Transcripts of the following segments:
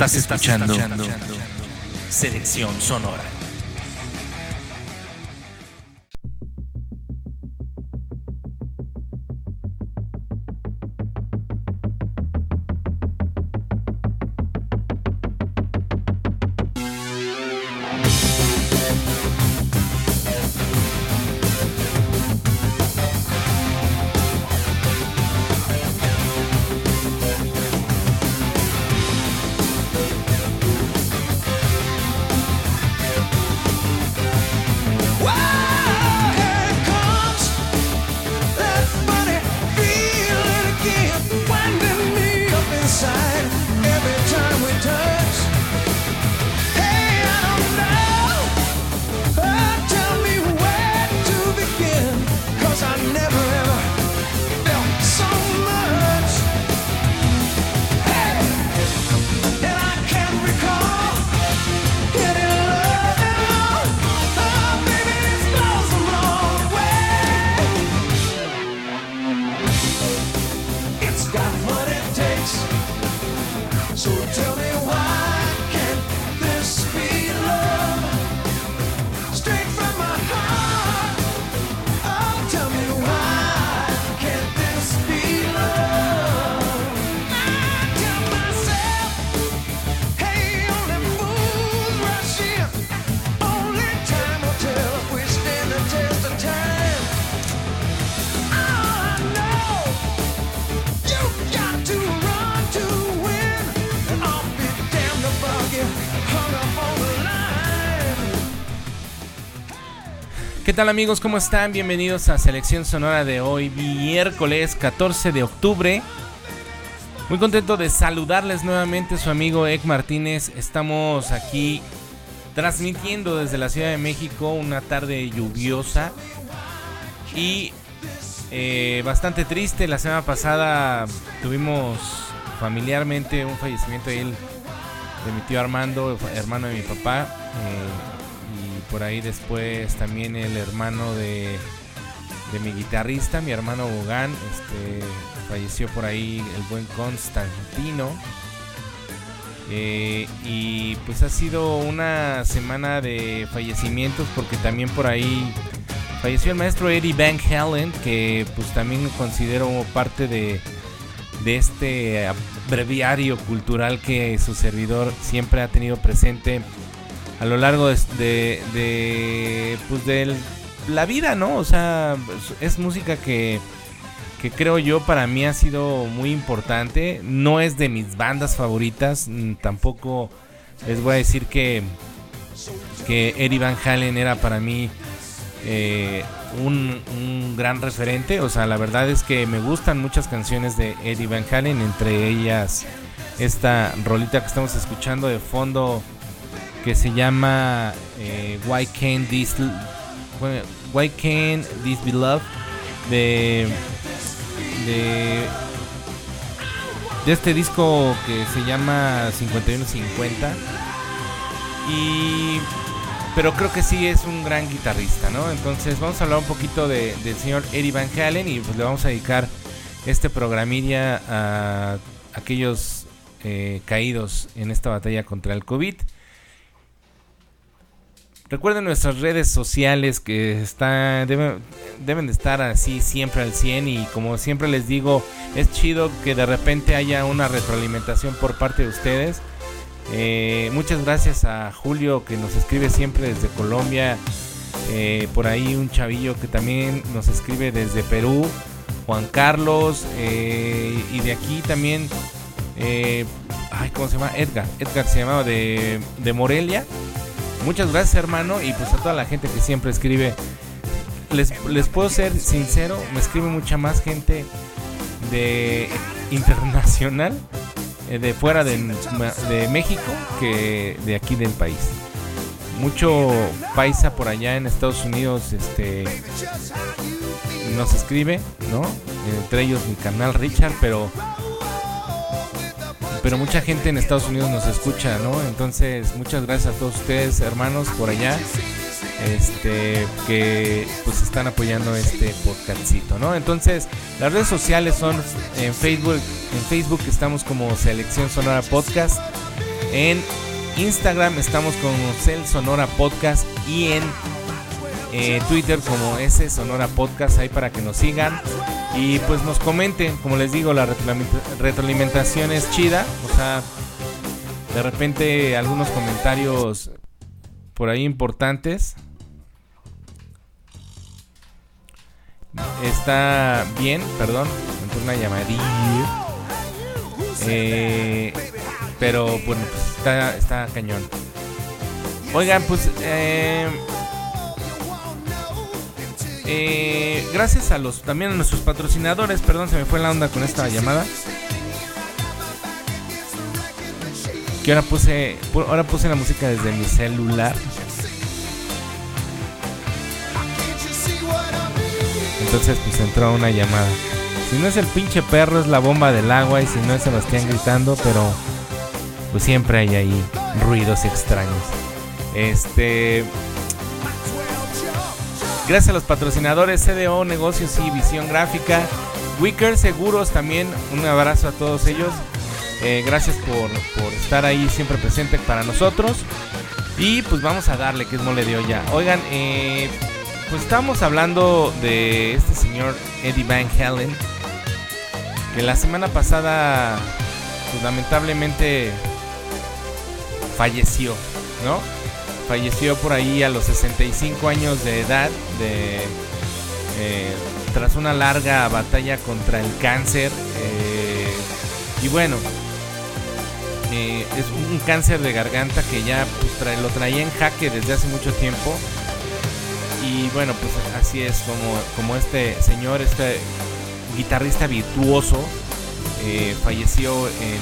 Estás escuchando Selección Sonora. ¿Qué tal amigos? ¿Cómo están? Bienvenidos a Selección Sonora de hoy, miércoles 14 de octubre. Muy contento de saludarles nuevamente, su amigo Ek Martínez. Estamos aquí transmitiendo desde la Ciudad de México una tarde lluviosa y eh, bastante triste. La semana pasada tuvimos familiarmente un fallecimiento de, él, de mi tío Armando, hermano de mi papá. Eh, por ahí después también el hermano de, mi guitarrista, mi hermano Bogan, este, falleció por ahí el buen Constantino. Eh, y pues ha sido una semana de fallecimientos porque también por ahí falleció el maestro Eddie Van Halen, que pues también considero parte de, de este breviario cultural que su servidor siempre ha tenido presente a lo largo de, de, pues de la vida, ¿no? O sea, es música que, que creo yo para mí ha sido muy importante. No es de mis bandas favoritas, mm, tampoco les voy a decir que, que Eddie Van Halen era para mí eh, un, un, gran referente. O sea, la verdad es que me gustan muchas canciones de Eddie Van Halen, entre ellas esta rolita que estamos escuchando de fondo que se llama eh, Why Can't This Why Can't This Be Love de, de de este disco que se llama 5150 y pero creo que sí es un gran guitarrista, ¿no? Entonces vamos a hablar un poquito de, del señor Eddie Van Halen y pues le vamos a dedicar este programilla a aquellos eh, caídos en esta batalla contra el COVID. Recuerden nuestras redes sociales que están, deben, de estar así siempre al 100 y como siempre les digo, es chido que de repente haya una retroalimentación por parte de ustedes. Eh, muchas gracias a Julio que nos escribe siempre desde Colombia. Eh, por ahí un chavillo que también nos escribe desde Perú. Juan Carlos. Eh, y de aquí también. ay, ¿cómo se llama? Edgar. Edgar se llamaba de, de Morelia. Muchas gracias, hermano, y pues a toda la gente que siempre escribe. Les, les puedo ser sincero, me escribe mucha más gente de internacional, eh, de fuera de, de México, que de aquí del país. Mucho paisa por allá en Estados Unidos, este nos escribe, ¿no? Entre ellos mi canal Richard, pero pero mucha gente en Estados Unidos nos escucha, ¿no? Entonces, muchas gracias a todos ustedes, hermanos, por allá, este, que pues están apoyando este podcastito, ¿no? Entonces, las redes sociales son en Facebook, en Facebook estamos como Selección Sonora Podcast. En Instagram estamos como Cel Sonora Podcast y en eh, Twitter como S Sonora Podcast ahí para que nos sigan y pues nos comenten. Como les digo, la retroalimentación es chida. O sea, de repente algunos comentarios por ahí importantes. Está bien, perdón, una llamadilla. Eh, pero bueno, pues está, está cañón. Oigan, pues eh, eh, gracias a los también a nuestros patrocinadores, perdón, se me fue la onda con esta llamada. Que ahora puse ahora puse la música desde mi celular. Entonces pues entró una llamada. Si no es el pinche perro es la bomba del agua y si no es Sebastián gritando, pero pues siempre hay ahí ruidos extraños. Este Gracias a los patrocinadores CDO Negocios y Visión Gráfica, Wicker Seguros también, un abrazo a todos ellos. Eh, gracias por, estar ahí siempre presente para nosotros. Y pues vamos a darle que es mole de olla. Oigan, eh, pues estamos hablando de este señor Eddie Van Halen. Que la semana pasada, pues, lamentablemente, falleció, ¿no? Falleció por ahí a los 65 años de edad de, eh, tras una larga batalla contra el cáncer. Eh, y bueno, eh, es un cáncer de garganta que ya pues, lo traía en jaque desde hace mucho tiempo. Y bueno, pues así es como, como este señor, este guitarrista virtuoso, falleció en,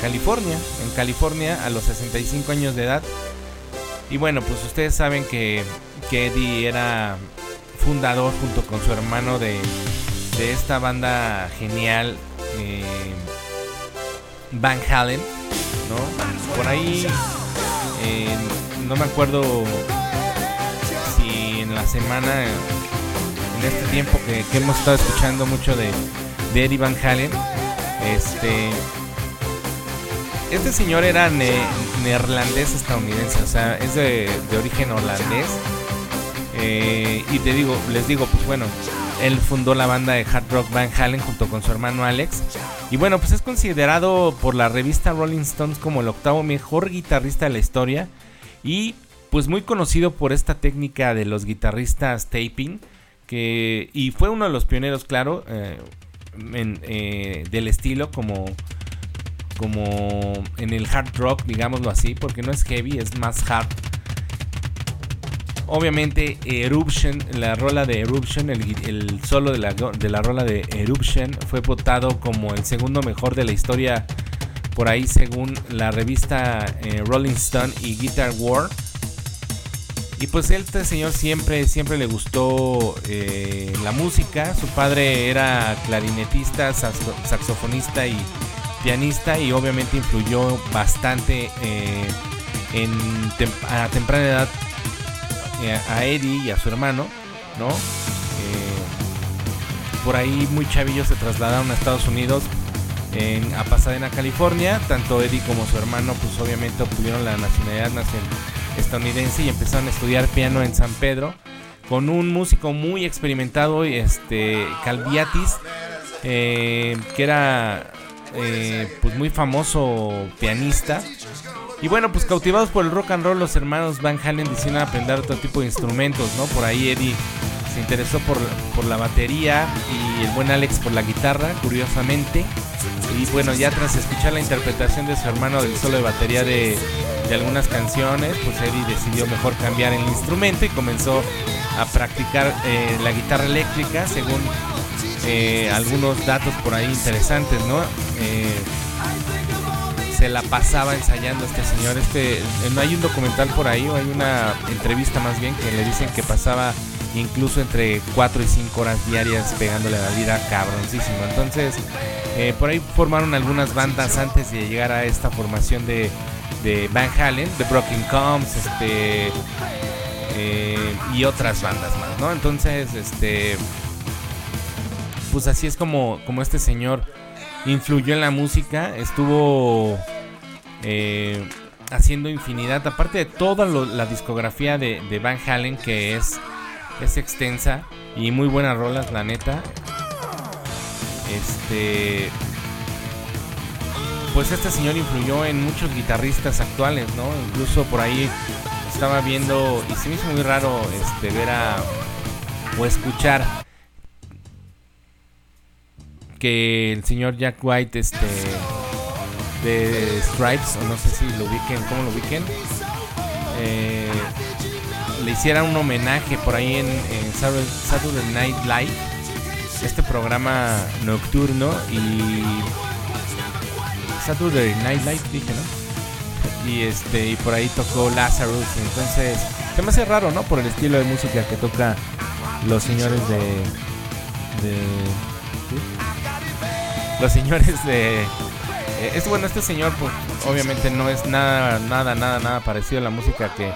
California. En California a los 65 años de edad. Y bueno, pues ustedes saben que, Eddie era fundador junto con su hermano de, esta banda genial eh, Van Halen, ¿no? Por ahí eh, no me acuerdo si en la semana, en este tiempo que, hemos estado escuchando mucho de, de Eddie Van Halen, este este señor era neerlandés estadounidense, o sea, es de, origen holandés. Eh, y te digo, les digo, pues bueno, él fundó la banda de hard rock Van Halen junto con su hermano Alex. Y bueno, pues es considerado por la revista Rolling Stones como el octavo mejor guitarrista de la historia. Y pues muy conocido por esta técnica de los guitarristas taping. Que, y fue uno de los pioneros, claro, eh, eh, del estilo como como en el hard rock, digámoslo así, porque no es heavy, es más hard. Obviamente Eruption, la rola de Eruption, el, solo de la, de la, rola de Eruption fue votado como el segundo mejor de la historia por ahí según la revista eh, Rolling Stone y Guitar War. Y pues este señor siempre, siempre le gustó eh, la música. Su padre era clarinetista, saxofonista y pianista y obviamente influyó bastante eh, a temprana edad eh, a Eddie y a su hermano, ¿no? Eh, por ahí muy chavillos se trasladaron a Estados Unidos a Pasadena, California. Tanto Eddie como su hermano, pues obviamente obtuvieron la nacionalidad estadounidense y empezaron a estudiar piano en San Pedro con un músico muy experimentado, este Calviatis, que era eh, pues muy famoso pianista. Y bueno, pues cautivados por el rock and roll, los hermanos Van Halen decidieron aprender otro tipo de instrumentos, ¿no? Por ahí Eddie se interesó por, la batería y el buen Alex por la guitarra, curiosamente. Y bueno, ya tras escuchar la interpretación de su hermano del solo de batería de, algunas canciones, pues Eddie decidió mejor cambiar el instrumento y comenzó a practicar eh, la guitarra eléctrica según eh, algunos datos por ahí interesantes, ¿no? Eh, se la pasaba ensayando este señor. Este, no hay un documental por ahí, o hay una entrevista más bien que le dicen que pasaba incluso entre 4 y 5 horas diarias pegándole a la lira cabroncísimo. Entonces, eh, por ahí formaron algunas bandas antes de llegar a esta formación de, de Van Halen, The Broken Combs, este. y otras bandas más, ¿no? Entonces, este pues así es como, como este señor influyó en la música. Estuvo eh, haciendo infinidad, aparte de toda la discografía de, Van Halen, que es, es extensa y muy buenas rolas, la neta. Este. Pues este señor influyó en muchos guitarristas actuales, ¿no? Incluso por ahí estaba viendo y se me hizo muy raro este ver a o escuchar que el señor Jack White este de Stripes o no sé si lo ubiquen cómo lo ubiquen eh, le hiciera un homenaje por ahí en, Saturday Night Live este programa nocturno y Saturday Night Live dije no y este y por ahí tocó Lazarus entonces se me hace raro no por el estilo de música que toca los señores de Los señores de. Eh, es bueno, este señor, pues, obviamente no es nada, nada, nada, nada parecido a la música que,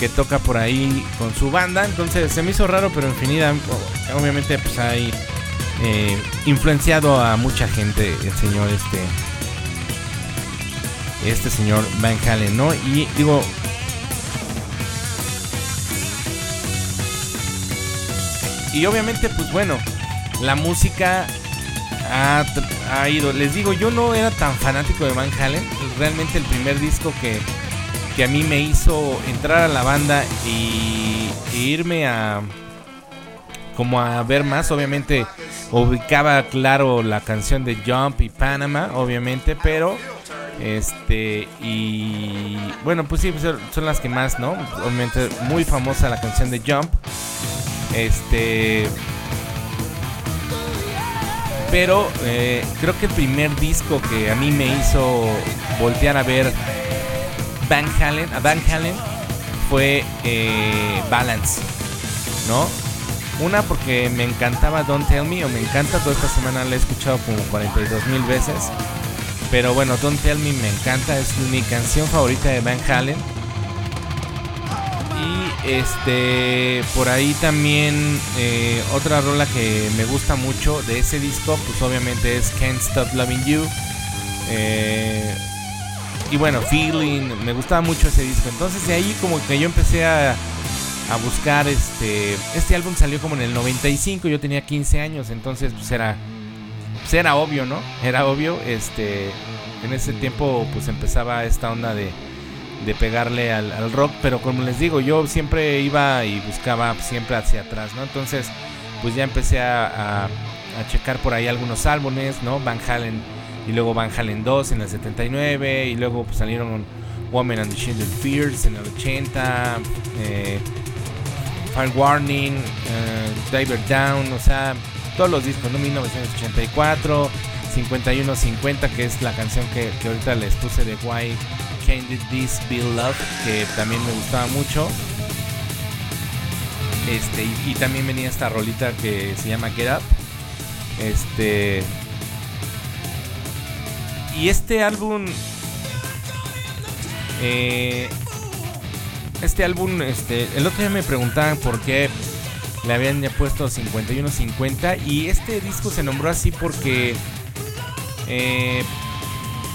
que toca por ahí con su banda. Entonces se me hizo raro, pero fin, obviamente, pues hay eh, influenciado a mucha gente el señor este. Este señor Van Halen, ¿no? Y digo, Y obviamente, pues bueno, la música ha, ido. Les digo, yo no era tan fanático de Van Halen. Realmente el primer disco que, que a mí me hizo entrar a la banda y, irme a como a ver más, obviamente ubicaba claro la canción de Jump y Panama, obviamente, pero este y bueno, pues sí, pues son las que más, ¿no? Obviamente muy famosa la canción de Jump. Este. Pero eh, creo que el primer disco que a mí me hizo voltear a ver Van Halen, a Van Halen fue eh, Balance, ¿no? Una porque me encantaba Don't Tell Me, o me encanta, toda esta semana la he escuchado como 42 mil veces. Pero bueno, Don't Tell Me me encanta, es mi canción favorita de Van Halen. Este, por ahí también eh, otra rola que me gusta mucho de ese disco, pues obviamente es Can't Stop Loving You. Eh, y bueno, Feeling, me gustaba mucho ese disco. Entonces de ahí como que yo empecé a, a buscar este... Este álbum salió como en el 95, yo tenía 15 años, entonces pues era... Pues era obvio, ¿no? Era obvio, este... En ese tiempo pues empezaba esta onda de de pegarle al, rock, pero como les digo, yo siempre iba y buscaba siempre hacia atrás, ¿no? Entonces, pues ya empecé a, a, checar por ahí algunos álbumes, ¿no? Van Halen y luego Van Halen 2 en el 79 y luego pues, salieron Woman and the Shield Fears en el 80, eh, Fire Warning, eh, Diver Down, o sea, todos los discos, ¿no? 1984, 5150, que es la canción que, que ahorita les puse de Why Can This Be Love, que también me gustaba mucho. Este, y, también venía esta rolita que se llama Get Up. Este. Y este álbum. Eh, este álbum, este, el otro día me preguntaban por qué le habían ya puesto 51-50 y este disco se nombró así porque eh,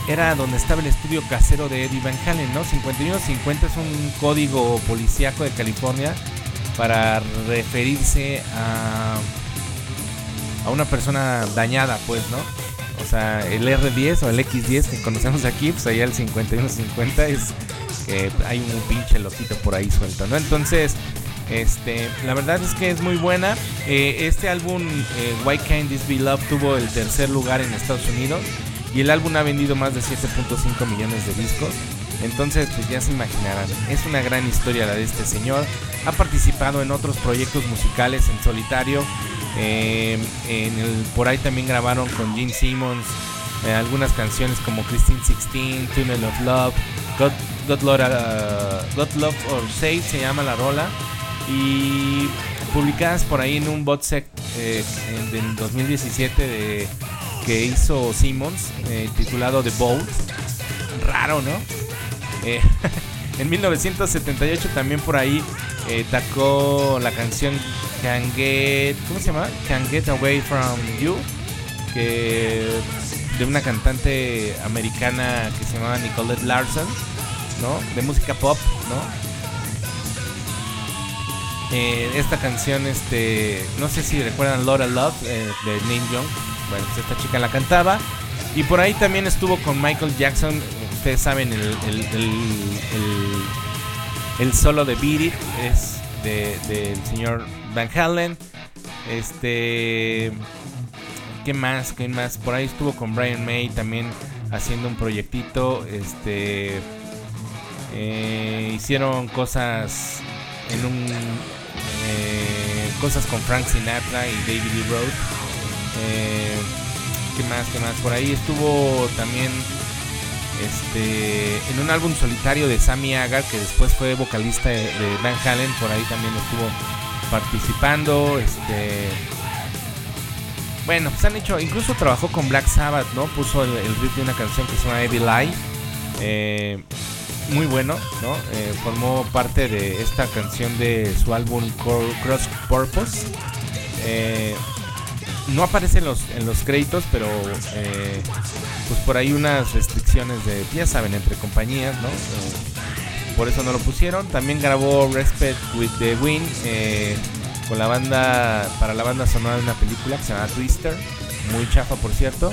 era donde estaba el estudio casero de Eddie Van Halen, ¿no? 5150 es un código policíaco de California para referirse a, a una persona dañada, pues, ¿no? O sea, el R10 o el X10 que conocemos aquí, pues allá el 5150 es que hay un pinche loquito por ahí suelto, ¿no? Entonces, este, la verdad es que es muy buena. Eh, este álbum, eh, Why Can't This Be Love, tuvo el tercer lugar en Estados Unidos y el álbum ha vendido más de 7.5 millones de discos. Entonces, pues ya se imaginarán, es una gran historia la de este señor. Ha participado en otros proyectos musicales en solitario. El, por ahí también grabaron con Gene Simmons eh, algunas canciones como Christine 16, Tunnel of Love, God, God, Lord, uh, God Love or Save se llama la rola. Y publicadas por ahí en un bot set eh, en, 2017 de que hizo Simmons, eh, titulado The Boat. Raro, ¿no? Eh, en 1978 también por ahí eh, tacó la canción Can Get, ¿cómo se llama? Can Get Away From You, de una cantante americana que se llamaba Nicolette Larson, ¿no? De música pop, ¿no? Eh, esta canción, este, no sé si recuerdan Laura Love de Neil Young. Bueno, pues esta chica la cantaba. Y por ahí también estuvo con Michael Jackson. Ustedes saben, el, el, el, el solo de Beat es del señor Van Halen. Este. ¿Qué más? ¿Qué más? Por ahí estuvo con Brian May también haciendo un proyectito. Este. Eh, hicieron cosas en un. Eh, cosas con Frank Sinatra y David Lee Roth. Eh, ¿Qué más? ¿Qué más? Por ahí estuvo también. Este, en un álbum solitario de Sammy Hagar, que después fue vocalista de, Van Halen, por ahí también estuvo participando. Este. Bueno, pues han hecho. Incluso trabajó con Black Sabbath, ¿no? Puso el, riff de una canción que se llama Evil Eye. Eh, muy bueno, ¿no? Eh, formó parte de esta canción de su álbum Cross Purpose. No aparece en los, en los créditos, pero eh, pues por ahí unas restricciones de, ya saben, entre compañías, ¿no? Eh, por eso no lo pusieron. También grabó Respect with the Wind eh, con la banda, para la banda sonora de una película que se llama Twister, muy chafa por cierto.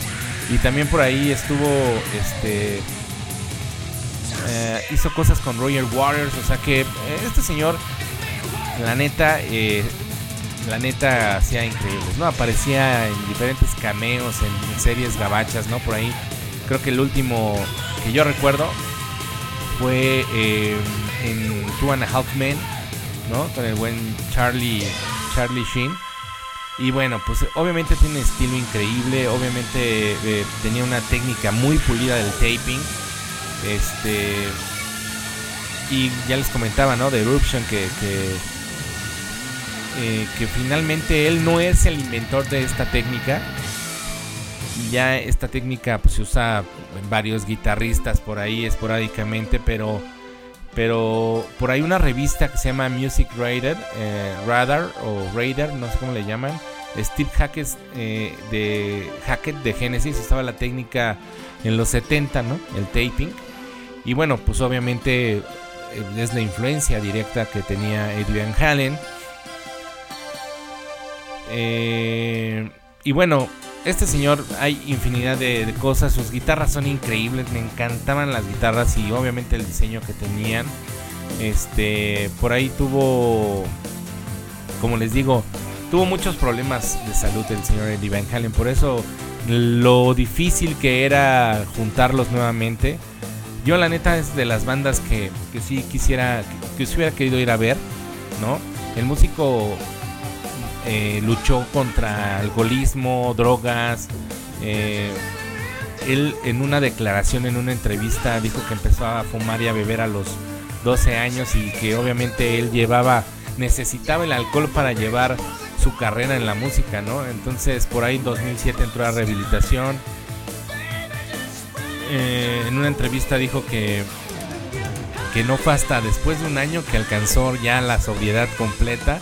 y también por ahí estuvo, este, hizo cosas con Roger Waters, o sea que este señor, la neta, la neta hacía increíbles, ¿no? Aparecía en diferentes cameos, en series gabachas, ¿no? Por ahí, creo que el último que yo recuerdo fue eh, en Two and a Half Men, ¿no? Con el buen Charlie, Charlie Sheen. Y bueno, pues obviamente tiene estilo increíble, obviamente eh, tenía una técnica muy pulida del taping. Este. Y ya les comentaba, ¿no? De Eruption, que, eh, que finalmente él no es el inventor de esta técnica. Ya esta técnica pues, se usa en varios guitarristas por ahí esporádicamente, pero, pero por ahí una revista que se llama Music Radar, eh, Radar o Radar, no sé cómo le llaman. Steve Hackett eh, de Hackett de Genesis estaba la técnica en los 70, ¿no? El taping. Y bueno, pues obviamente eh, es la influencia directa que tenía Eddie Van Halen. Eh, y bueno, este señor hay infinidad de, cosas. Sus guitarras son increíbles. Me encantaban las guitarras y obviamente el diseño que tenían. Este, por ahí tuvo, como les digo, tuvo muchos problemas de salud el señor Eddie Van Halen. Por eso lo difícil que era juntarlos nuevamente. Yo la neta es de las bandas que, que sí quisiera, que, que hubiera querido ir a ver, ¿no? El músico eh, luchó contra alcoholismo, drogas. Eh, él en una declaración, en una entrevista, dijo que empezó a fumar y a beber a los 12 años y que obviamente él llevaba, necesitaba el alcohol para llevar su carrera en la música, ¿no? Entonces por ahí en 2007 entró a rehabilitación. Eh, en una entrevista dijo que que no fue hasta después de un año que alcanzó ya la sobriedad completa.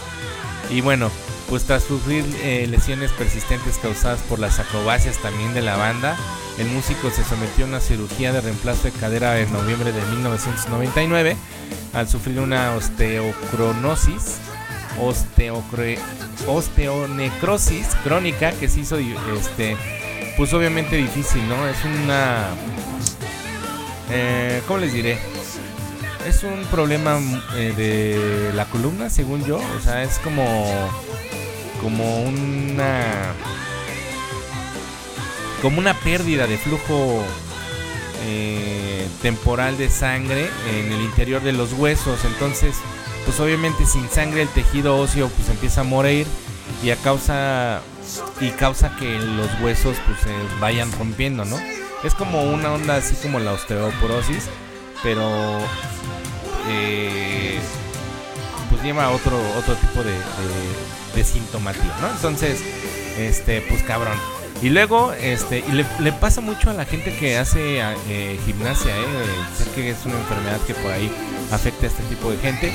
Y bueno, pues tras sufrir eh, lesiones persistentes causadas por las acrobacias también de la banda, el músico se sometió a una cirugía de reemplazo de cadera en noviembre de 1999 al sufrir una osteocronosis, osteonecrosis crónica que se hizo este pues obviamente difícil, ¿no? Es una eh, ¿cómo les diré? Es un problema eh, de la columna, según yo, o sea, es como como una como una pérdida de flujo eh, temporal de sangre en el interior de los huesos. Entonces pues obviamente sin sangre el tejido óseo pues empieza a morir y a causa y causa que los huesos pues se vayan rompiendo no es como una onda así como la osteoporosis pero eh, pues lleva otro otro tipo de, de, de sintomatía, ¿no? Entonces, este, pues cabrón. Y luego, este, y le, pasa mucho a la gente que hace eh, gimnasia, ¿eh? Sé que es una enfermedad que por ahí afecta a este tipo de gente.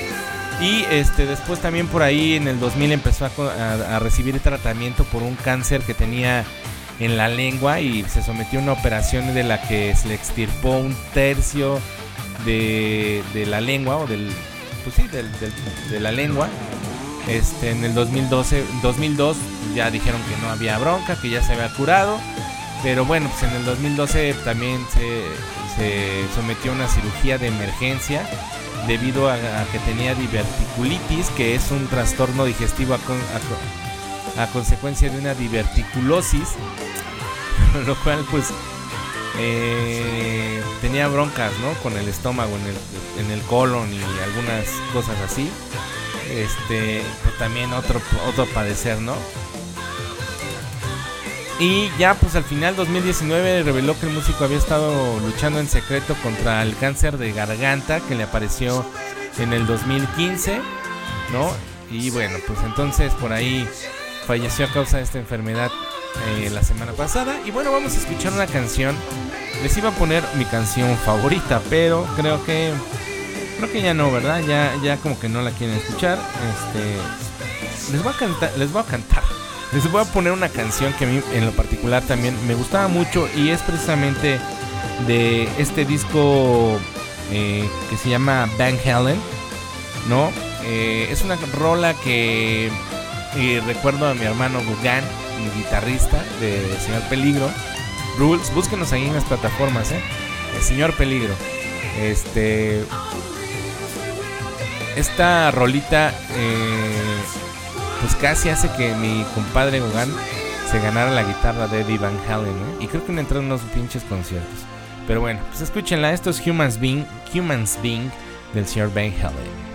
Y este, después también por ahí en el 2000 empezó a, a, a recibir tratamiento por un cáncer que tenía en la lengua y se sometió a una operación de la que se le extirpó un tercio de, la lengua o del pues sí, de la lengua. Este, en el 2012, 2002 ya dijeron que no había bronca, que ya se había curado. Pero bueno, pues en el 2012 también se, se sometió a una cirugía de emergencia debido a, que tenía diverticulitis, que es un trastorno digestivo a, consecuencia de una diverticulosis, lo cual pues eh, tenía broncas, ¿no? Con el estómago, en el, en el colon y algunas cosas así. Este, también otro, otro padecer, ¿no? Y ya pues al final 2019 reveló que el músico había estado luchando en secreto contra el cáncer de garganta que le apareció en el 2015, ¿no? Y bueno, pues entonces por ahí falleció a causa de esta enfermedad eh, la semana pasada. Y bueno, vamos a escuchar una canción. Les iba a poner mi canción favorita, pero creo que creo que ya no, ¿verdad? Ya ya como que no la quieren escuchar. Este les voy a cantar, les voy a cantar les voy a poner una canción que a mí en lo particular también me gustaba mucho y es precisamente de este disco eh, que se llama Van Halen, ¿no? Eh, es una rola que recuerdo a mi hermano Gugan, mi guitarrista de Señor Peligro. Rules, búsquenos ahí en las plataformas, ¿eh? El Señor Peligro. Este. Esta rolita eh, pues casi hace que mi compadre Gogan se ganara la guitarra de Eddie Van Halen, ¿eh? Y creo que me entró en unos pinches conciertos. Pero bueno, pues escúchenla, esto es Humans Being, Humans Being del señor Van Halen.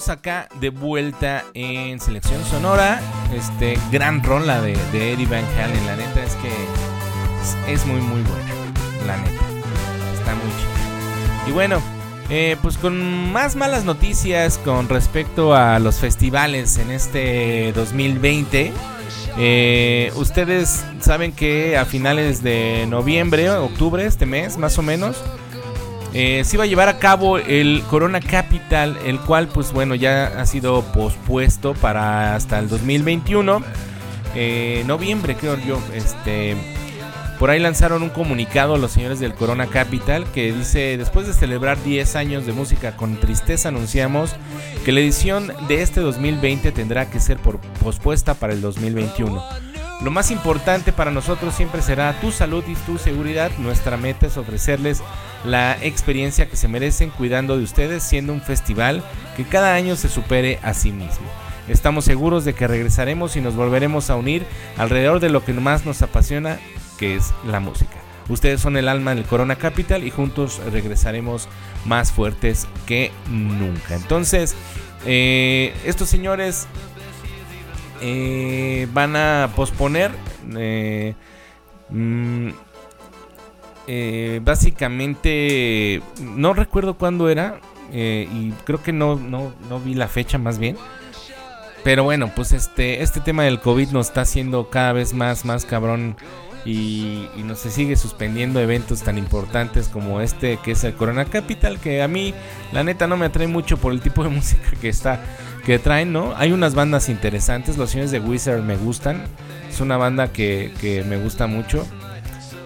Estamos acá de vuelta en Selección Sonora. Este gran rola de, de Eddie Van Halen. La neta es que es, muy, muy buena. La neta. Está muy chida. Y bueno, eh, pues con más malas noticias con respecto a los festivales en este 2020. Eh, ustedes saben que a finales de noviembre, octubre, este mes más o menos, eh, se iba a llevar a cabo el Corona Capital, el cual pues bueno ya ha sido pospuesto para hasta el 2021. Eh, noviembre creo yo, este... Por ahí lanzaron un comunicado los señores del Corona Capital que dice, después de celebrar 10 años de música con tristeza anunciamos que la edición de este 2020 tendrá que ser por, pospuesta para el 2021. Lo más importante para nosotros siempre será tu salud y tu seguridad. Nuestra meta es ofrecerles la experiencia que se merecen cuidando de ustedes, siendo un festival que cada año se supere a sí mismo. Estamos seguros de que regresaremos y nos volveremos a unir alrededor de lo que más nos apasiona, que es la música. Ustedes son el alma del Corona Capital y juntos regresaremos más fuertes que nunca. Entonces, eh, estos señores eh, van a posponer. Eh, mm, eh, básicamente, no recuerdo cuándo era. y creo que no, no, no vi la fecha más bien. Pero bueno, pues este, este tema del COVID nos está haciendo cada vez más, más cabrón. Y, y nos se sigue suspendiendo eventos tan importantes como este que es el Corona Capital. Que a mí, la neta, no me atrae mucho por el tipo de música que está que traen, ¿no? Hay unas bandas interesantes, los señores de Wizard me gustan. Es una banda que, me gusta mucho.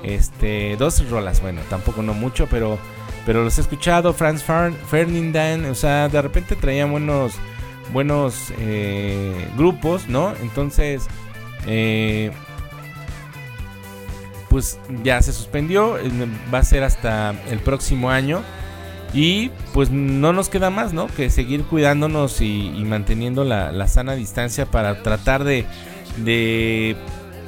Este, dos rolas, bueno, tampoco no mucho, pero pero los he escuchado, Franz Ferdinand, o sea, de repente traían buenos buenos eh, grupos, ¿no? Entonces, eh, pues ya se suspendió, eh, va a ser hasta el próximo año. Y pues no nos queda más, ¿no? Que seguir cuidándonos y, manteniendo la, sana distancia para tratar de, de,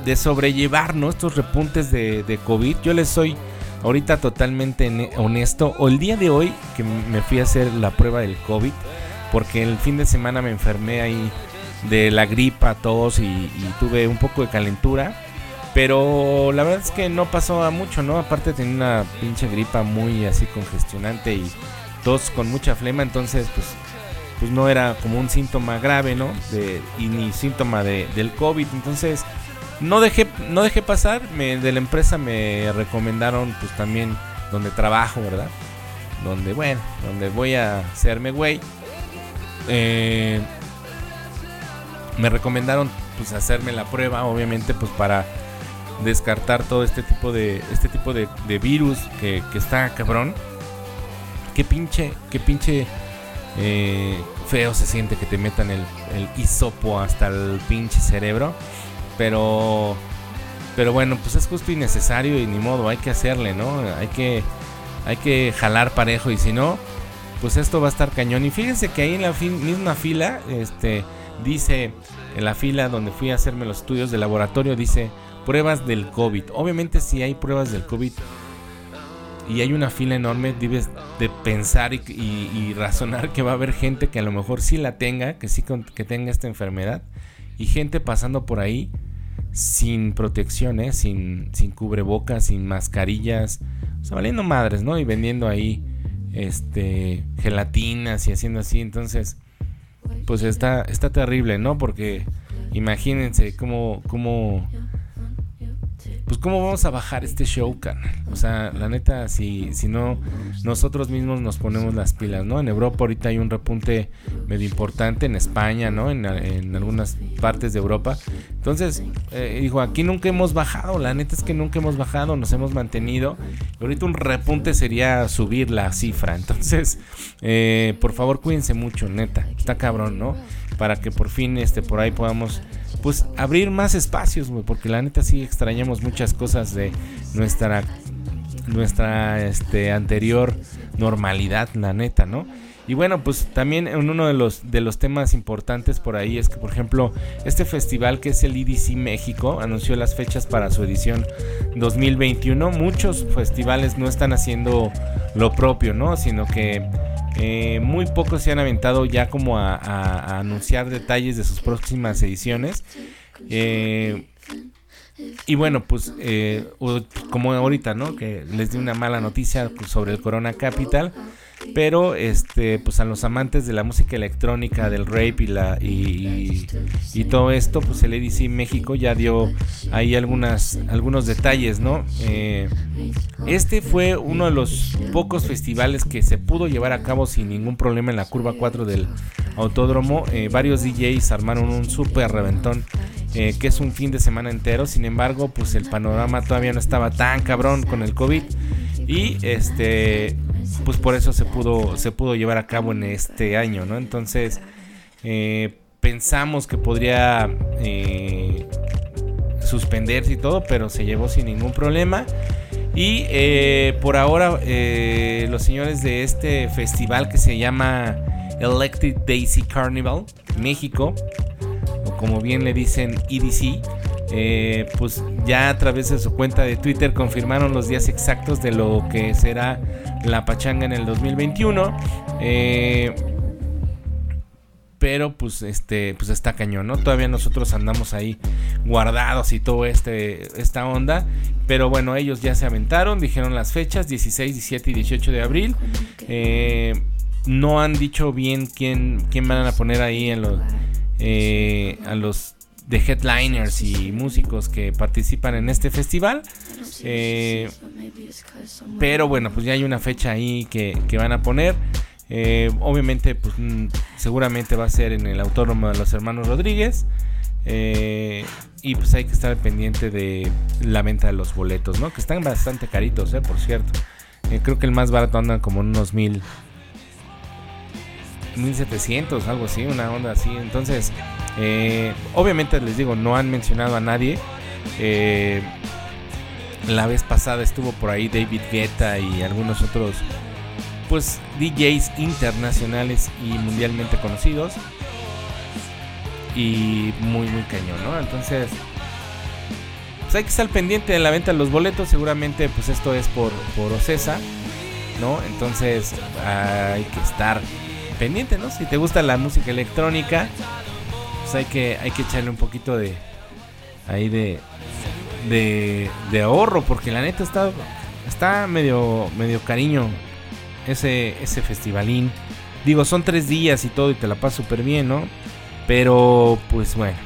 de sobrellevar estos repuntes de, de, COVID. Yo les soy ahorita totalmente honesto. O el día de hoy que me fui a hacer la prueba del COVID, porque el fin de semana me enfermé ahí de la gripa, tos y, y tuve un poco de calentura. Pero la verdad es que no pasó a mucho, ¿no? Aparte tenía una pinche gripa muy así congestionante y tos con mucha flema, entonces pues pues no era como un síntoma grave, ¿no? De, y ni síntoma de, del COVID. Entonces, no dejé, no dejé pasar. Me, de la empresa me recomendaron, pues también donde trabajo, ¿verdad? Donde, bueno, donde voy a hacerme güey. Eh, me recomendaron, pues, hacerme la prueba, obviamente, pues para descartar todo este tipo de este tipo de, virus que, está cabrón. Qué pinche, qué pinche eh, feo se siente que te metan el, el hisopo hasta el pinche cerebro. Pero, pero bueno, pues es justo y necesario y ni modo, hay que hacerle, ¿no? Hay que, hay que jalar parejo y si no, pues esto va a estar cañón. Y fíjense que ahí en la misma fila, este, dice, en la fila donde fui a hacerme los estudios de laboratorio, dice pruebas del COVID. Obviamente si hay pruebas del COVID y hay una fila enorme, debes de pensar y, razonar que va a haber gente que a lo mejor sí la tenga, que sí que tenga esta enfermedad, y gente pasando por ahí sin protección, ¿eh? sin, sin cubrebocas, sin mascarillas, o sea, valiendo madres, ¿no? Y vendiendo ahí este gelatinas y haciendo así, entonces pues está está terrible, ¿no? Porque imagínense cómo cómo pues cómo vamos a bajar este show, carnal. O sea, la neta, si, si no, nosotros mismos nos ponemos las pilas, ¿no? En Europa ahorita hay un repunte medio importante, en España, ¿no? En, algunas partes de Europa. Entonces, eh, dijo, aquí nunca hemos bajado, la neta es que nunca hemos bajado, nos hemos mantenido. ahorita un repunte sería subir la cifra. Entonces, eh, por favor, cuídense mucho, neta. Está cabrón, ¿no? Para que por fin, este, por ahí podamos pues abrir más espacios, porque la neta sí extrañamos muchas cosas de nuestra nuestra este anterior normalidad, la neta, ¿no? Y bueno, pues también uno de los de los temas importantes por ahí es que por ejemplo, este festival que es el IDC México anunció las fechas para su edición 2021. Muchos festivales no están haciendo lo propio, ¿no? Sino que Eh, muy pocos se han aventado ya como a, anunciar detalles de sus próximas ediciones. Eh, y bueno, pues eh, como ahorita, ¿no? Que les di una mala noticia sobre el Corona Capital. Pero este, pues a los amantes de la música electrónica, del rape y la y, todo esto, pues el EDC México ya dio ahí algunas algunos detalles, ¿no? Eh, este fue uno de los pocos festivales que se pudo llevar a cabo sin ningún problema en la curva 4 del autódromo. Eh, varios DJs armaron un super reventón. Eh, que es un fin de semana entero. Sin embargo, pues el panorama todavía no estaba tan cabrón con el COVID. Y este pues por eso se pudo, se pudo llevar a cabo en este año, ¿no? Entonces, eh, pensamos que podría eh, suspenderse y todo, pero se llevó sin ningún problema. Y eh, por ahora, los señores de este festival que se llama Electric Daisy Carnival México, o como bien le dicen EDC, pues ya a través de su cuenta de Twitter confirmaron los días exactos de lo que será la pachanga en el 2021. Eh, pero pues este pues está cañón, ¿no? Todavía nosotros andamos ahí guardados y todo este esta onda, pero bueno, ellos ya se aventaron, dijeron las fechas 16, 17 y 18 de abril. Eh, no han dicho bien quién quién van a poner ahí en los a los de headliners y músicos que participan en este festival. Eh, pero bueno, pues ya hay una fecha ahí que, van a poner. Eh, obviamente, pues mm, seguramente va a ser en el autónomo de los hermanos Rodríguez. Eh, y pues hay que estar pendiente de la venta de los boletos, ¿no? Que están bastante caritos, por cierto. creo que el más barato anda como unos mil. 1700, algo así, una onda así. Entonces, eh, obviamente les digo, no han mencionado a nadie. Eh, la vez pasada estuvo por ahí David Guetta y algunos otros pues DJs internacionales y mundialmente conocidos. Y muy muy cañón, ¿no? Entonces, pues hay que estar pendiente de la venta de los boletos. Seguramente pues esto es por, por Ocesa, ¿no? Entonces hay que estar pendiente, ¿no? Si te gusta la música electrónica, pues hay que, hay que echarle un poquito de ahí de, de, ahorro, porque la neta está, está medio, medio cariño ese, ese festivalín. Digo, son tres días y todo y te la pasas súper bien, ¿no? Pero, pues bueno.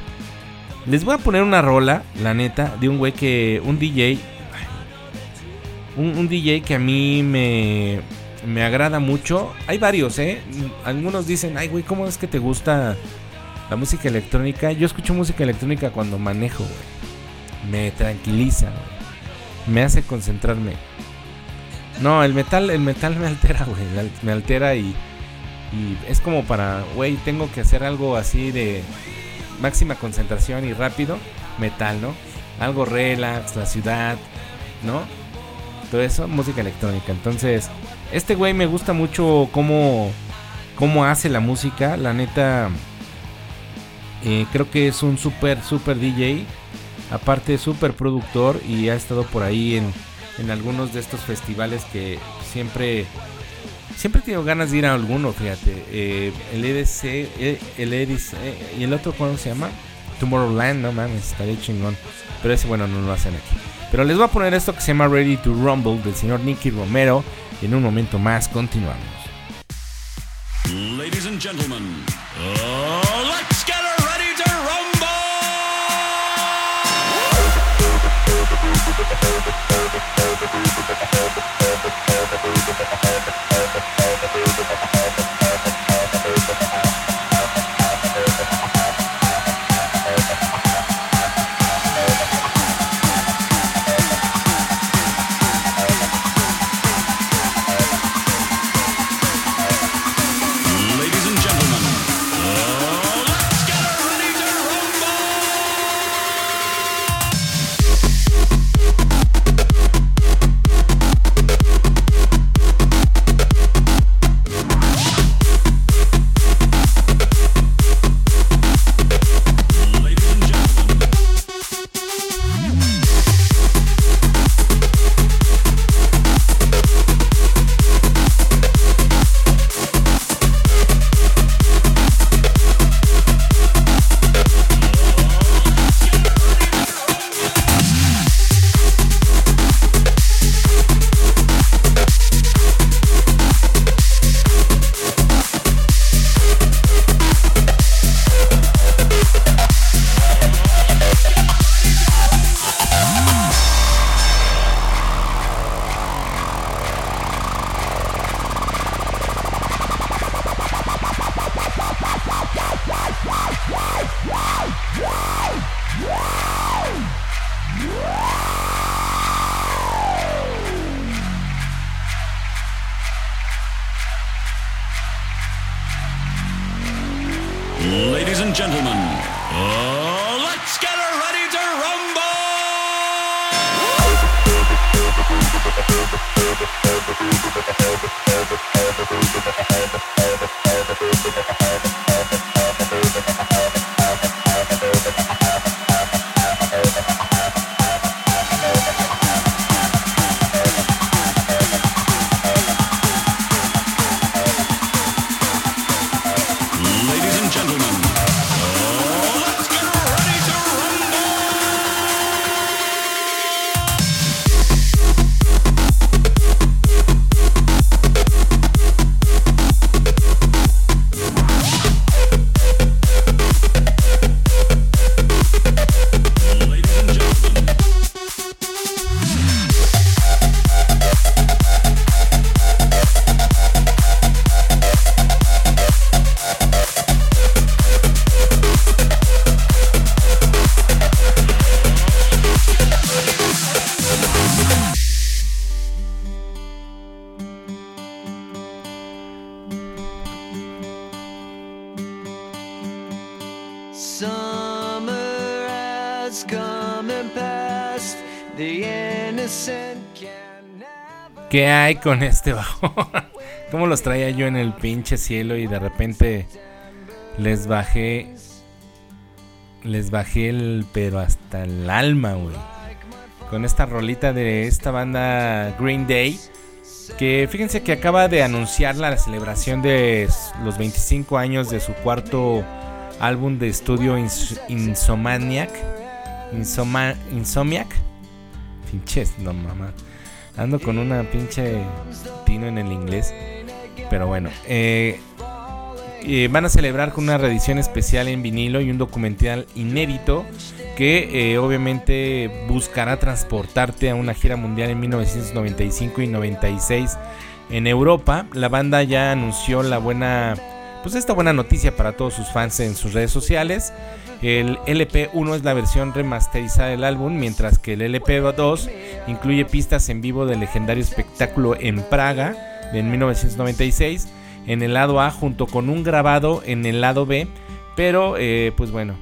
Les voy a poner una rola, la neta, de un güey que, un DJ, un, un DJ que a mí me, me agrada mucho. Hay varios, ¿eh? Algunos dicen, ay, güey, ¿cómo es que te gusta la música electrónica, yo escucho música electrónica cuando manejo, güey. Me tranquiliza, güey. Me hace concentrarme. No, el metal, el metal me altera, güey. Me altera y, y es como para, güey, tengo que hacer algo así de máxima concentración y rápido. Metal, ¿no? Algo relax, la ciudad, ¿no? Todo eso, música electrónica. Entonces, este güey me gusta mucho cómo, cómo hace la música. La neta, eh, creo que es un super, super DJ. Aparte, super productor y ha estado por ahí en, en algunos de estos festivales que siempre siempre he tenido ganas de ir a alguno, fíjate. Eh, el EDC, eh, el EDC, y el otro, ¿cómo se llama? Tomorrowland, no mames, estaría chingón. Pero ese, bueno, no lo hacen aquí. Pero les voy a poner esto que se llama Ready to Rumble del señor Nicky Romero. Y en un momento más continuamos. Ladies and gentlemen, uh, let's get never. ¿Qué hay con este bajo? ¿Cómo los traía yo en el pinche cielo y de repente les bajé les bajé el pero hasta el alma, güey. Con esta rolita de esta banda Green Day que fíjense que acaba de anunciar la celebración de los 25 años de su cuarto álbum de estudio Ins- Insomaniac. Insoma- Insomniac. Pinches, no mamá. Ando con una pinche tino en el inglés. Pero bueno, eh, eh, van a celebrar con una reedición especial en vinilo y un documental inédito que eh, obviamente buscará transportarte a una gira mundial en 1995 y 96 en Europa. La banda ya anunció la buena, pues esta buena noticia para todos sus fans en sus redes sociales. El LP1 es la versión remasterizada del álbum, mientras que el LP2 incluye pistas en vivo del legendario espectáculo en Praga de 1996 en el lado A junto con un grabado en el lado B. Pero eh, pues bueno,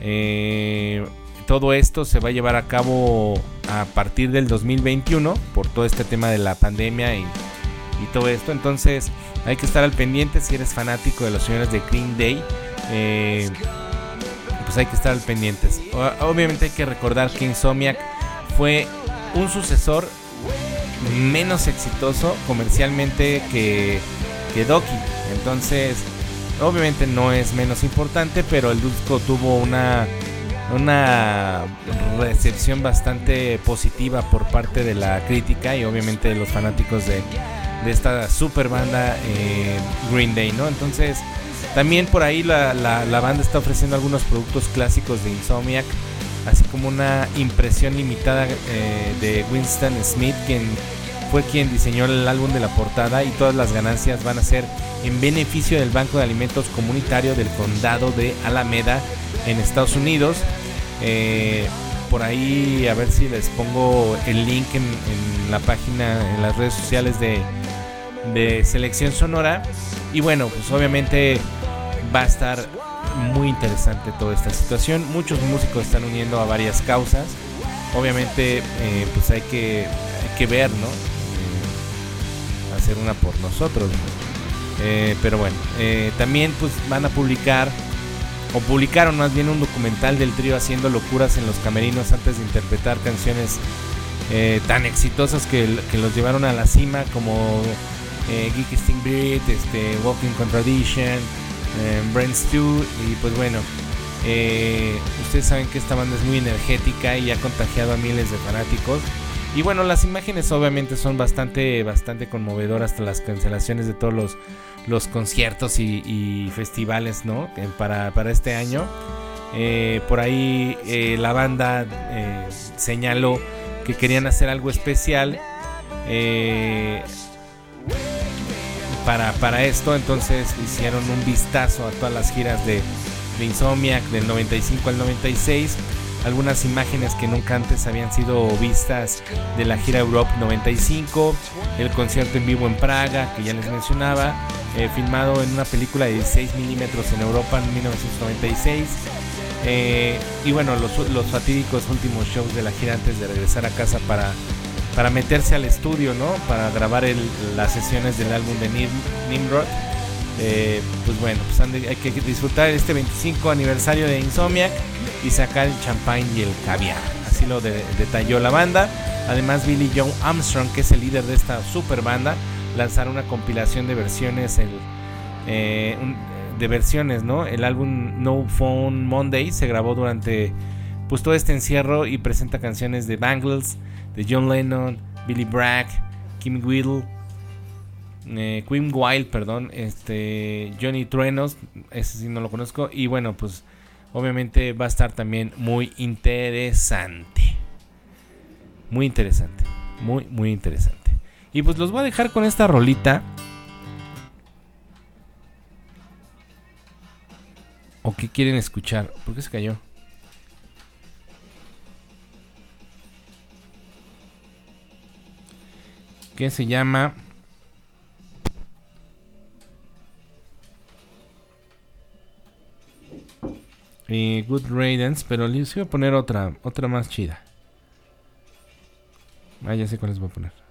eh, todo esto se va a llevar a cabo a partir del 2021 por todo este tema de la pandemia y, y todo esto. Entonces hay que estar al pendiente si eres fanático de los señores de Green Day. eh, pues hay que estar al pendientes. Obviamente hay que recordar que Insomniac fue un sucesor menos exitoso comercialmente que, que Doki. Entonces, obviamente no es menos importante, pero el disco tuvo una, una recepción bastante positiva por parte de la crítica y obviamente de los fanáticos de, de esta super banda eh, Green Day, ¿no? Entonces, también por ahí la, la- banda está ofreciendo algunos productos clásicos de Insomniac, así como una impresión limitada eh, de Winston Smith, quien fue quien diseñó el álbum de la portada y todas las ganancias van a ser en beneficio del Banco de Alimentos Comunitario del Condado de Alameda en Estados Unidos. Eh, por ahí a ver si les pongo el link en la página, en las redes sociales de, de Selección Sonora. Y bueno, pues obviamente va a estar muy interesante toda esta situación. Muchos músicos están uniendo a varias causas. Obviamente, eh, pues hay que, hay que ver, ¿no? Eh, hacer una por nosotros. ¿no? Eh, pero bueno, también pues van a publicar o publicaron más bien un documental del trío haciendo locuras en los camerinos antes de interpretar canciones tan exitosas que, que los llevaron a la cima como eh, Geeky Sting Beat, este, Walking Contradiction, eh, Brain Stew y pues bueno, eh, ustedes saben que esta banda es muy energética y ha contagiado a miles de fanáticos. Y bueno, las imágenes obviamente son bastante, bastante conmovedoras hasta las cancelaciones de todos los, los conciertos y, festivales, ¿no? Para, para este año. Eh, por ahí eh, la banda señaló que querían hacer algo especial para, para esto. Entonces hicieron un vistazo a todas las giras de, Insomniac del 95 al 96. Algunas imágenes que nunca antes habían sido vistas de la gira Europe 95, el concierto en vivo en Praga, que ya les mencionaba, eh, filmado en una película de 16 milímetros en Europa en 1996. Eh, y bueno, los, los fatídicos últimos shows de la gira antes de regresar a casa para, para meterse al estudio, ¿no? Para grabar el- las sesiones del álbum de Nim- Nimrod. Eh, pues bueno, pues hay que disfrutar este 25 aniversario de Insomniac y sacar el champán y el caviar. Así lo de- detalló la banda. Además, Billy Joe Armstrong, que es el líder de esta super banda, lanzaron una compilación de versiones el, eh, de versiones, ¿no? El álbum No Phone Monday se grabó durante pues todo este encierro y presenta canciones de Bangles, de John Lennon, Billy Bragg, Kim Whittle, eh, Quim Wild, perdón, este Johnny Truenos, ese sí no lo conozco y bueno, pues obviamente va a estar también muy interesante. Muy interesante, muy muy interesante. Y pues los voy a dejar con esta rolita. ¿O qué quieren escuchar? ¿Por qué se cayó? Que se llama eh, Good Riddance, pero les voy a poner otra, otra más chida. Ah, ya sé cuál les voy a poner.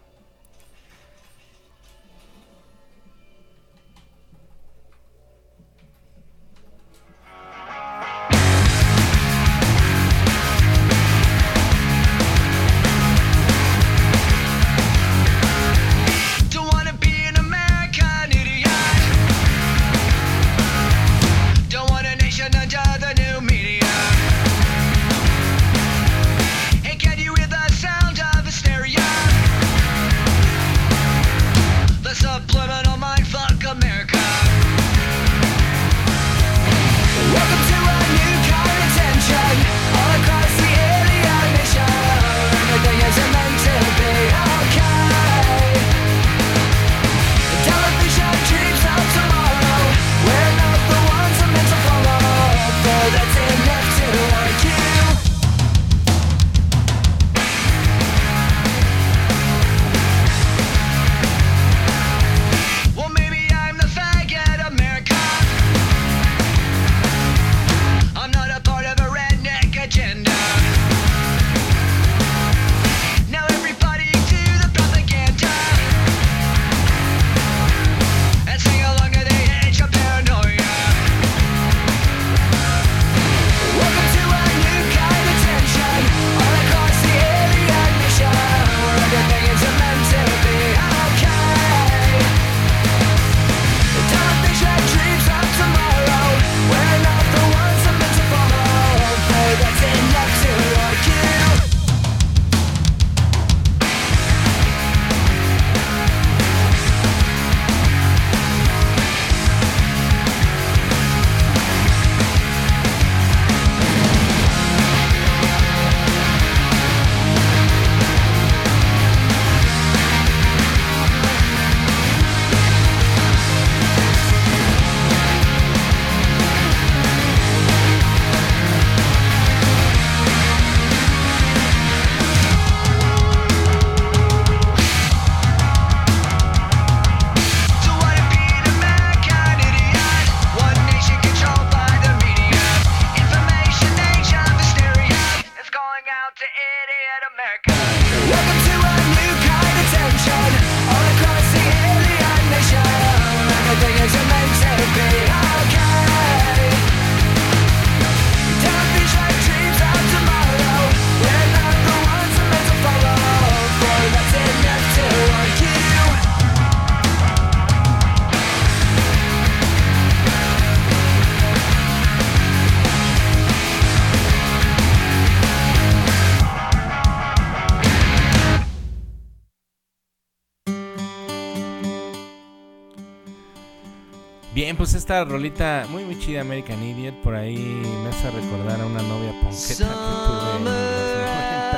Esta rolita muy muy chida American Idiot por ahí me hace recordar a una novia ponqueta que tuve en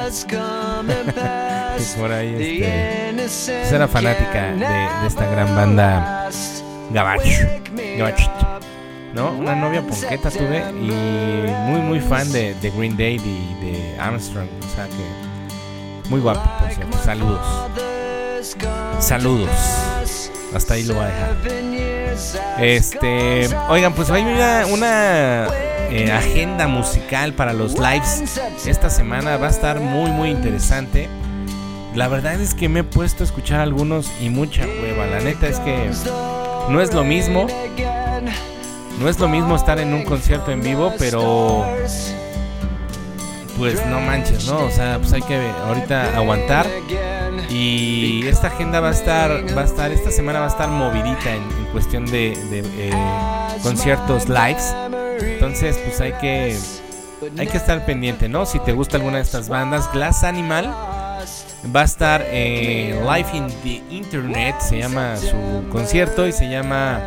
los 90. Y por ahí este pues era fanática de, de esta gran banda Gabacho, Gabacho, ¿no? Una novia ponqueta tuve y muy muy fan de, de Green Day y de Armstrong, o sea que muy guapo, por cierto. Saludos. Saludos. Hasta ahí lo voy a dejar. Este, oigan, pues hay una, una eh, agenda musical para los lives esta semana. Va a estar muy, muy interesante. La verdad es que me he puesto a escuchar algunos y mucha hueva. La neta es que no es lo mismo. No es lo mismo estar en un concierto en vivo, pero pues no manches, ¿no? O sea, pues hay que ahorita aguantar. Y esta agenda va a estar, va a estar, esta semana va a estar movidita en, cuestión de, eh, conciertos lives. Entonces, pues hay que, hay que estar pendiente, ¿no? Si te gusta alguna de estas bandas, Glass Animal va a estar eh, Live in the Internet, se llama su concierto y se llama,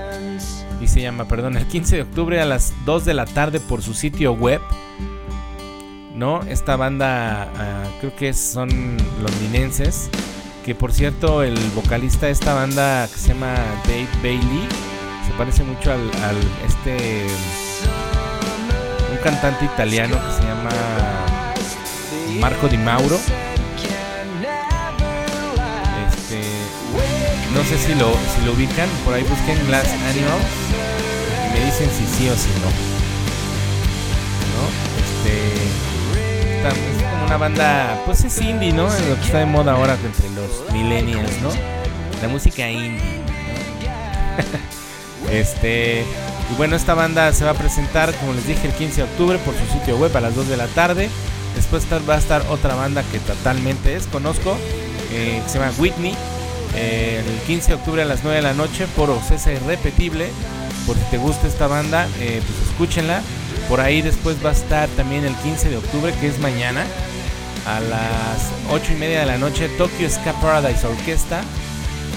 y se llama, perdón, el 15 de octubre a las 2 de la tarde por su sitio web. ¿No? Esta banda ah, creo que son londinenses. Que por cierto, el vocalista de esta banda que se llama Dave Bailey se parece mucho al, este un cantante italiano que se llama Marco Di Mauro. Este, no sé si lo, si lo ubican, por ahí busquen Glass Animal y me dicen si sí o si no. ¿No? Este es como una banda, pues es indie, ¿no? Lo que está de moda ahora entre los millennials, ¿no? La música indie. este, y bueno, esta banda se va a presentar, como les dije, el 15 de octubre por su sitio web a las 2 de la tarde. Después va a estar otra banda que totalmente desconozco, eh, que se llama Whitney. eh, el 15 de octubre a las 9 de la noche por Ocesa Irrepetible. Por si te gusta esta banda, eh, pues escúchenla. Por ahí después va a estar también el 15 de octubre, que es mañana, a las 8 y media de la noche, Tokyo Ska Paradise Orquesta,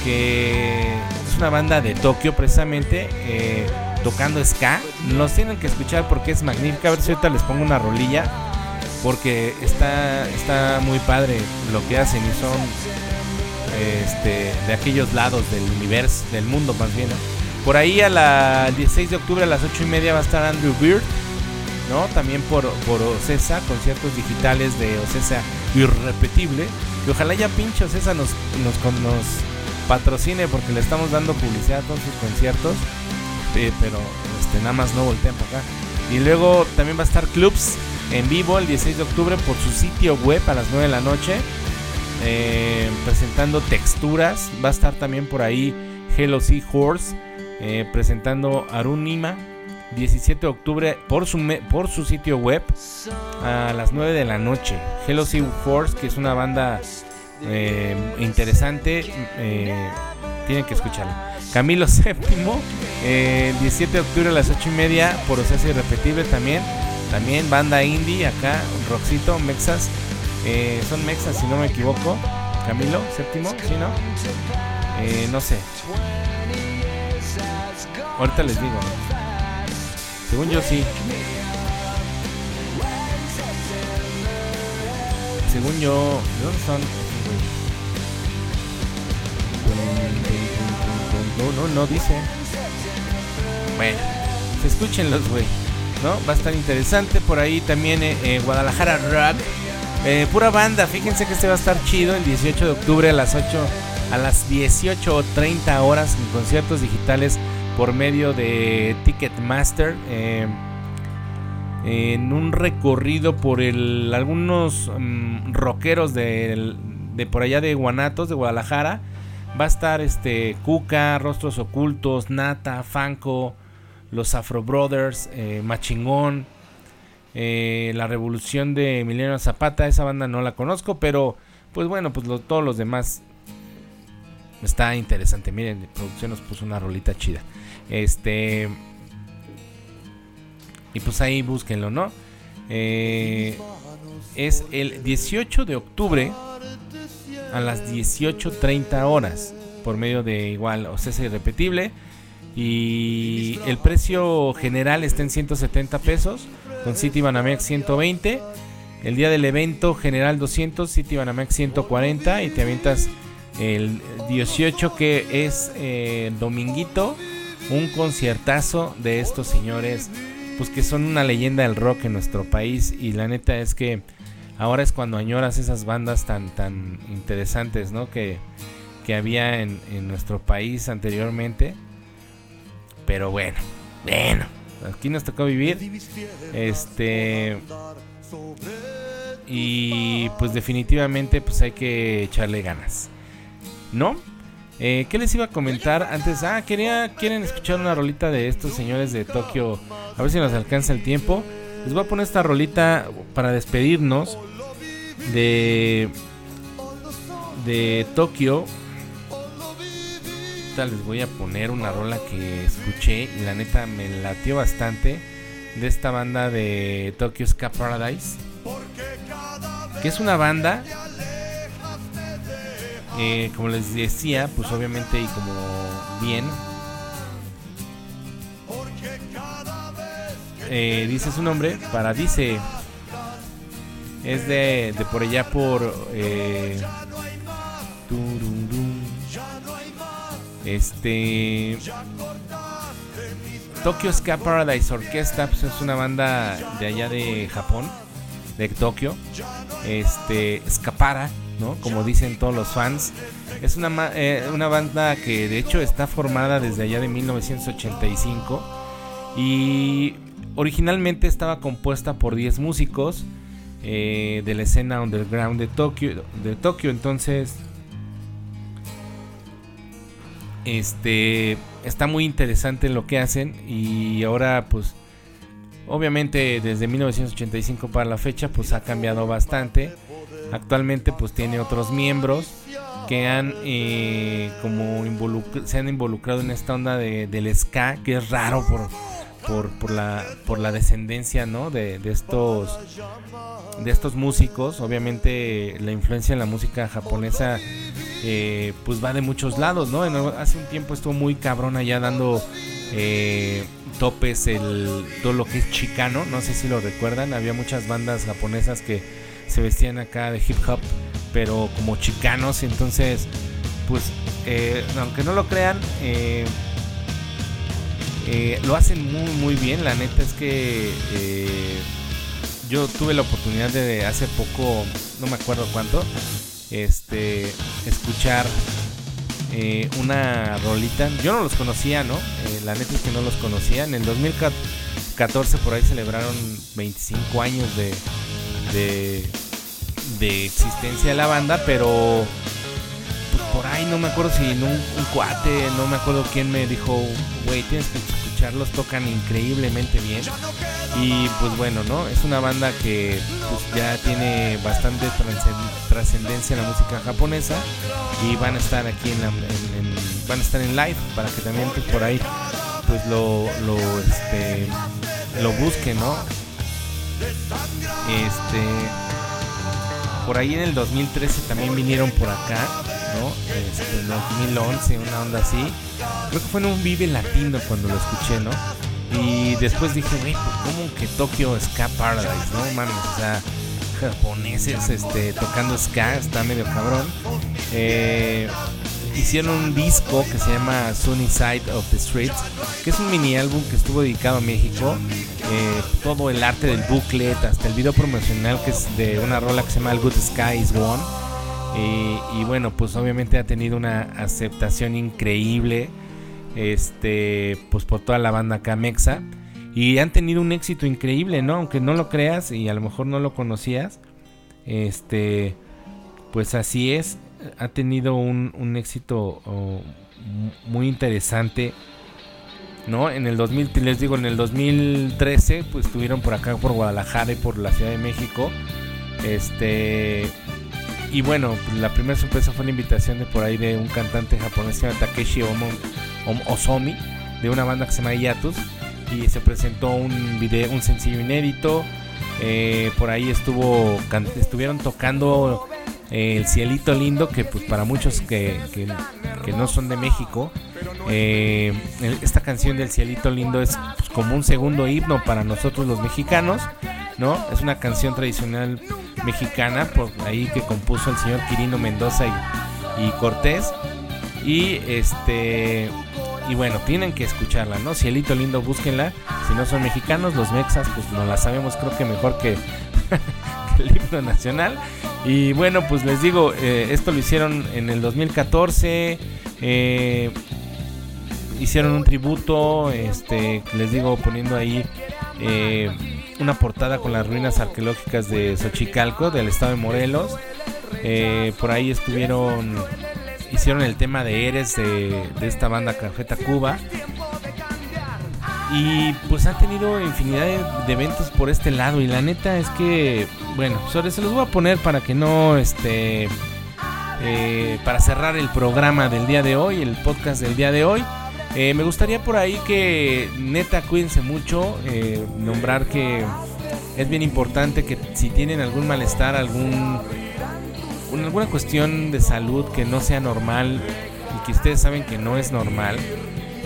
que es una banda de Tokio precisamente, eh, tocando ska. Los tienen que escuchar porque es magnífica. A ver si ahorita les pongo una rolilla, porque está, está muy padre lo que hacen y son este, de aquellos lados del universo, del mundo más bien. Por ahí a la 16 de octubre a las 8 y media va a estar Andrew Beard, También por, por Ocesa, conciertos digitales de Ocesa Irrepetible. Y ojalá ya pinche Ocesa nos, nos patrocine porque le estamos dando publicidad a todos sus conciertos. Eh, pero este, nada más no voltean para acá. Y luego también va a estar Clubs en vivo el 16 de octubre por su sitio web a las 9 de la noche. eh, presentando texturas. Va a estar también por ahí Hello Sea Horse eh, presentando Arunima. 17 de octubre por su, me- por su sitio web a las 9 de la noche. Hello Sea Force, que es una banda eh, interesante, eh, tienen que escucharla. Camilo VII, eh, el 17 de octubre a las 8 y media por Ocesa Irrepetible también. También banda indie acá, Roxito, Mexas. eh, son Mexas si no me equivoco. Camilo VII, ¿sí no? No sé. Ahorita les digo. Según yo sí. Según yo, ¿de dónde son? No, no, no dice. Bueno, pues escúchenlos, güey. ¿No? Va a estar interesante. Por ahí también eh, eh, Guadalajara Rock. Eh, pura banda. Fíjense que este va a estar chido el 18 de octubre a las 8 a las 18.30 horas en conciertos digitales por medio de Ticketmaster. eh, en un recorrido por el, algunos mm, rockeros del- de por allá de Guanatos, de Guadalajara. Va a estar este Cuca, Rostros Ocultos, Nata, Fanco, los Afro Brothers, eh, Machingón, eh, la Revolución de Emiliano Zapata. Esa banda no la conozco, pero pues bueno, pues todos los demás está interesante. Miren, producción nos puso una rolita chida. Este. Y pues ahí búsquenlo, ¿no? Eh, es el 18 de octubre a las 18.30 horas. Por medio de igual Ocesa Irrepetible. Y el precio general está en 170 pesos. Con City Banamex 120. El día del evento general 200, City Banamex 140. Y te avientas el 18 que es eh, dominguito. Un conciertazo de estos señores. Pues que son una leyenda del rock en nuestro país. Y la neta es que ahora es cuando añoras esas bandas tan, tan interesantes, ¿no? Que, que había en, en nuestro país anteriormente. Pero bueno, bueno, aquí nos tocó vivir. Este. Y pues definitivamente pues hay que echarle ganas. ¿No? Eh, ¿Qué les iba a comentar antes? Ah, quería, quieren escuchar una rolita de estos señores de Tokio. A ver si nos alcanza el tiempo. Les voy a poner esta rolita para despedirnos de de Tokio. Les voy a poner una rola que escuché y la neta me latió bastante de esta banda de Tokyo Ska Paradise. Que es una banda eh, como les decía, pues obviamente y como bien eh, dice su nombre, Paradice. Es de, de por allá por eh, este Tokyo Ska Paradise Orquesta pues es una banda de allá de Japón de Tokio. Este Escapara Como dicen todos los fans. Es una, eh, una banda que de hecho está formada desde allá de 1985 y originalmente estaba compuesta por 10 músicos eh, de la escena underground de Tokio, de Tokio. Entonces, este está muy interesante lo que hacen y ahora pues obviamente desde 1985 para la fecha pues ha cambiado bastante. Actualmente pues tiene otros miembros que han eh, como se han involucrado en esta onda de, del ska que es raro por, por, por la por la descendencia ¿no? de, de estos de estos músicos. Obviamente la influencia en la música japonesa eh, pues va de muchos lados no hace un tiempo estuvo muy cabrón allá dando eh, topes el todo lo que es chicano no sé si lo recuerdan. Había muchas bandas japonesas que se vestían acá de hip hop pero como chicanos entonces pues eh, aunque no lo crean eh, eh, lo hacen muy muy bien. La neta es que yo tuve la oportunidad de hace poco no me acuerdo cuánto este escuchar una rolita. Yo no los conocía no la neta es que no los conocía. En el 2014 por ahí celebraron 25 años de de, de existencia de la banda pero pues, por ahí no me acuerdo si en un, cuate, no me acuerdo quién me dijo, güey, tienes que escucharlos, tocan increíblemente bien. Y pues bueno, ¿no? Es una banda que pues, ya tiene bastante trascen- trascendencia en la música japonesa y van a estar aquí en la, en- en- van a estar en live para que también pues, por ahí pues lo, lo, este, lo busquen, ¿no? Este por ahí en el 2013 también vinieron por acá, ¿no? Este, en 2011, una onda así. Creo que fue en un Vive Latino cuando lo escuché, ¿no? Y después dije, güey, pues, ¿cómo que Tokyo Ska Paradise? No mames, o sea, japoneses este, tocando ska, está medio cabrón. Eh, hicieron un disco que se llama Sunny Side of the Streets, que es un mini álbum que estuvo dedicado a México. Eh, todo el arte del booklet, hasta el video promocional que es de una rola que se llama El Good Sky is One. Eh, y bueno, pues obviamente ha tenido una aceptación increíble este pues por toda la banda acá mexa y han tenido un éxito increíble, ¿no? Aunque no lo creas y a lo mejor no lo conocías. Este pues así es, ha tenido un, un éxito oh, mu- muy interesante. ¿No? En el 2000, les digo, en el 2013, pues estuvieron por acá, por Guadalajara y por la Ciudad de México. Este. Y bueno, pues, la primera sorpresa fue la invitación de por ahí de un cantante japonés que se llama Takeshi Omo- Om- Ozomi, de una banda que se llama Yatus. Y se presentó un video, un sencillo inédito. Eh, por ahí estuvo estuvieron tocando El Cielito Lindo, que pues para muchos que, que- no son de México, eh, esta canción del Cielito Lindo es pues, como un segundo himno para nosotros los mexicanos, ¿no? Es una canción tradicional mexicana, por ahí que compuso el señor Quirino Mendoza y, y Cortés. Y este y bueno, tienen que escucharla, ¿no? Cielito lindo, búsquenla. Si no son mexicanos, los mexas, pues no la sabemos, creo que mejor que, que el himno nacional. Y bueno, pues les digo, eh, esto lo hicieron en el 2014. eh, hicieron un tributo, este, les digo, poniendo ahí eh, una portada con las ruinas arqueológicas de Xochicalco, del estado de Morelos. Por ahí estuvieron, hicieron el tema de Eres de, de esta banda Cafeta Cuba. Y pues han tenido infinidad de, eventos por este lado. Y la neta es que, bueno, sobre se los voy a poner para que no, este, eh, para cerrar el programa del día de hoy, el podcast del día de hoy. Eh, me gustaría por ahí que neta cuídense mucho, eh, nombrar que es bien importante que si tienen algún malestar, algún un- alguna cuestión de salud que no sea normal y que ustedes saben que no es normal,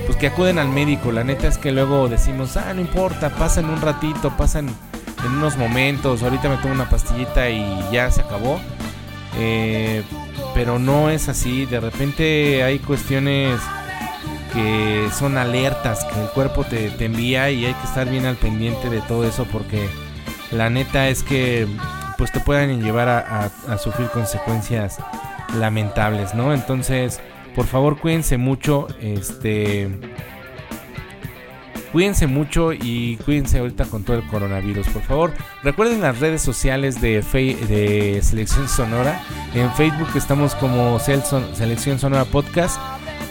pues que acuden al médico. La neta es que luego decimos, ah, no importa, pasan un ratito, pasan en unos momentos, ahorita me tomo una pastillita y ya se acabó. Eh, pero no es así, de repente hay cuestiones que son alertas que el cuerpo te, te envía y hay que estar bien al pendiente de todo eso porque la neta es que pues te pueden llevar a, a- a sufrir consecuencias lamentables, ¿no? Entonces, por favor, cuídense mucho, este cuídense mucho y cuídense ahorita con todo el coronavirus, por favor. Recuerden las redes sociales de, Fe- de Selección Sonora. En Facebook estamos como Selección Sonora Podcast.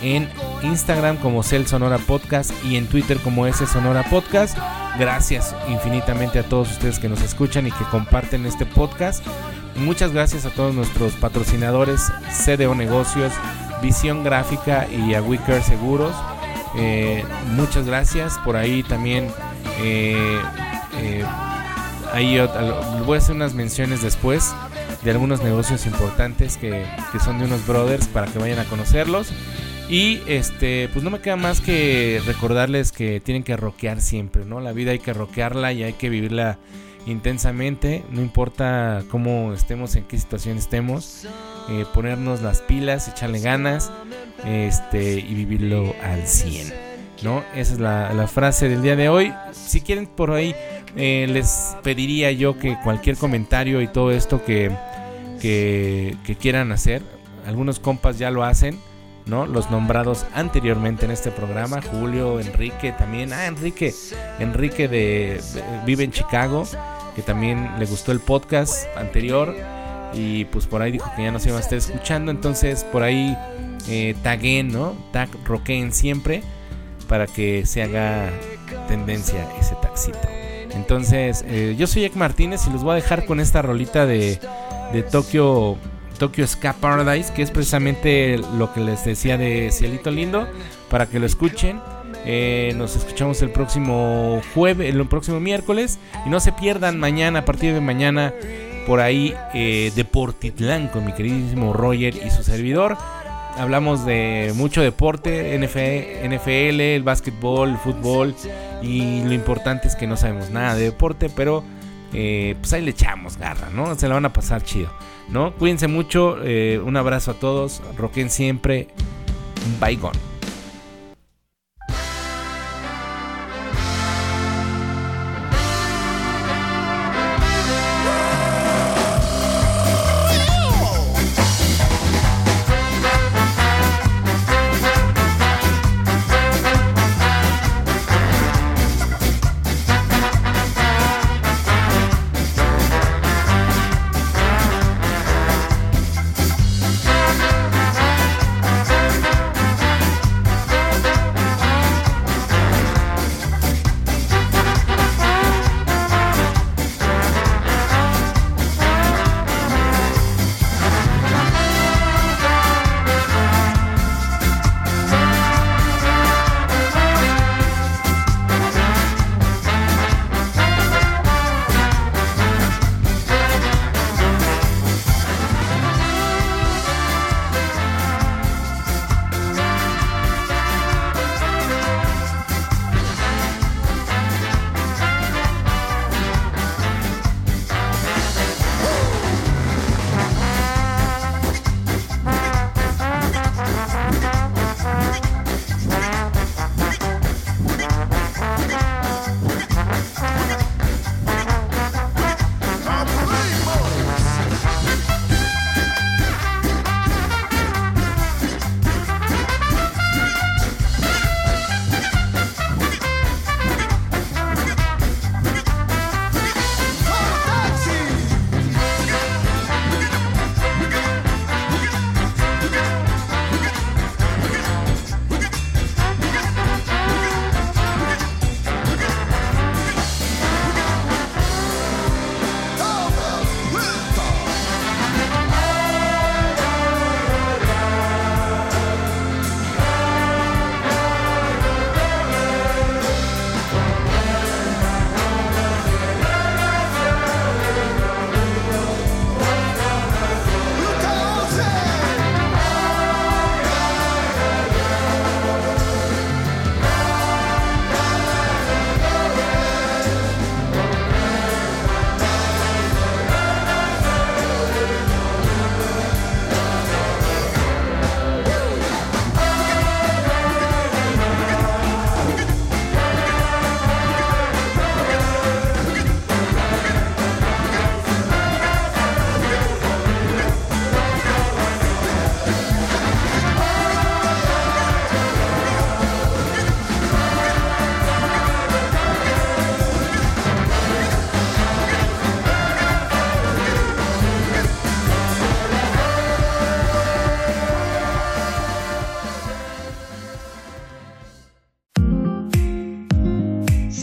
En Instagram como Cel Sonora Podcast y en Twitter como S Sonora Podcast. Gracias infinitamente a todos ustedes que nos escuchan y que comparten este podcast. Muchas gracias a todos nuestros patrocinadores, CDO Negocios, Visión Gráfica y a Wicker Seguros. Eh, muchas gracias. Por ahí también eh, eh, ahí voy a hacer unas menciones después de algunos negocios importantes que, que son de unos brothers para que vayan a conocerlos. Y este, pues no me queda más que recordarles que tienen que rockear siempre, ¿no? La vida hay que rockearla y hay que vivirla intensamente, no importa cómo estemos, en qué situación estemos, eh, ponernos las pilas, echarle ganas, este, y vivirlo al 100, ¿no? Esa es la, la frase del día de hoy. Si quieren por ahí, eh, les pediría yo que cualquier comentario y todo esto que, que, que quieran hacer, algunos compas ya lo hacen. ¿No? Los nombrados anteriormente en este programa, Julio, Enrique también. Ah, Enrique, Enrique de, vive en Chicago, que también le gustó el podcast anterior y pues por ahí dijo que ya no se iba a estar escuchando, entonces por ahí eh, taguen, ¿no? Tag roqueen siempre para que se haga tendencia ese taxito. Entonces, eh, yo soy Ek Martínez y los voy a dejar con esta rolita de, de Tokio Tokyo Ska Paradise, que es precisamente lo que les decía de Cielito Lindo, para que lo escuchen. Eh, nos escuchamos el próximo jueves, el próximo miércoles. Y no se pierdan mañana, a partir de mañana, por ahí, eh, Deportitlán con mi queridísimo Roger y su servidor. Hablamos de mucho deporte, NFL, el básquetbol, el fútbol. Y lo importante es que no sabemos nada de deporte, pero eh, pues ahí le echamos garra, ¿no? Se la van a pasar chido, ¿no? Cuídense mucho, eh, un abrazo a todos, roquen siempre, bye gone.